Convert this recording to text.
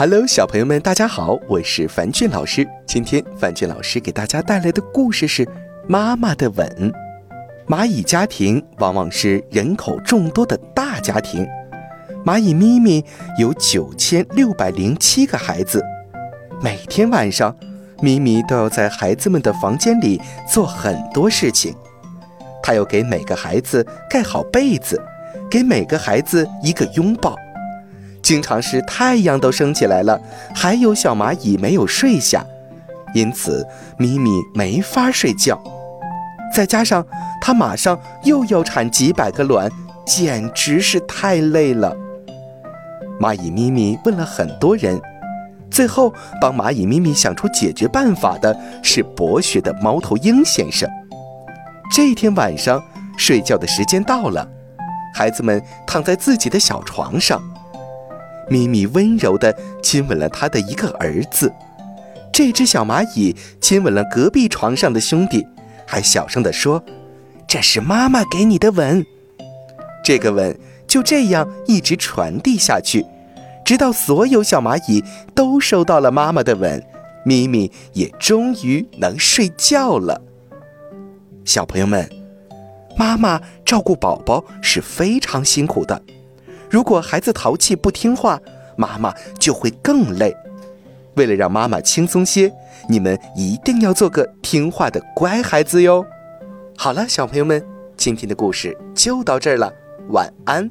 Hello，小朋友们，大家好，我是樊俊老师。今天樊俊老师给大家带来的故事是《妈妈的吻》。蚂蚁家庭往往是人口众多的大家庭。蚂蚁咪咪有九千六百零七个孩子，每天晚上，咪咪都要在孩子们的房间里做很多事情。它要给每个孩子盖好被子，给每个孩子一个拥抱。经常是太阳都升起来了，还有小蚂蚁没有睡下，因此咪咪没法睡觉。再加上它马上又要产几百个卵，简直是太累了。蚂蚁咪咪问了很多人，最后帮蚂蚁咪咪想出解决办法的是博学的猫头鹰先生。这天晚上睡觉的时间到了，孩子们躺在自己的小床上。咪咪温柔地亲吻了他的一个儿子，这只小蚂蚁亲吻了隔壁床上的兄弟，还小声地说：“这是妈妈给你的吻。”这个吻就这样一直传递下去，直到所有小蚂蚁都收到了妈妈的吻，咪咪也终于能睡觉了。小朋友们，妈妈照顾宝宝是非常辛苦的。如果孩子淘气不听话，妈妈就会更累。为了让妈妈轻松些，你们一定要做个听话的乖孩子哟。好了，小朋友们，今天的故事就到这儿了，晚安。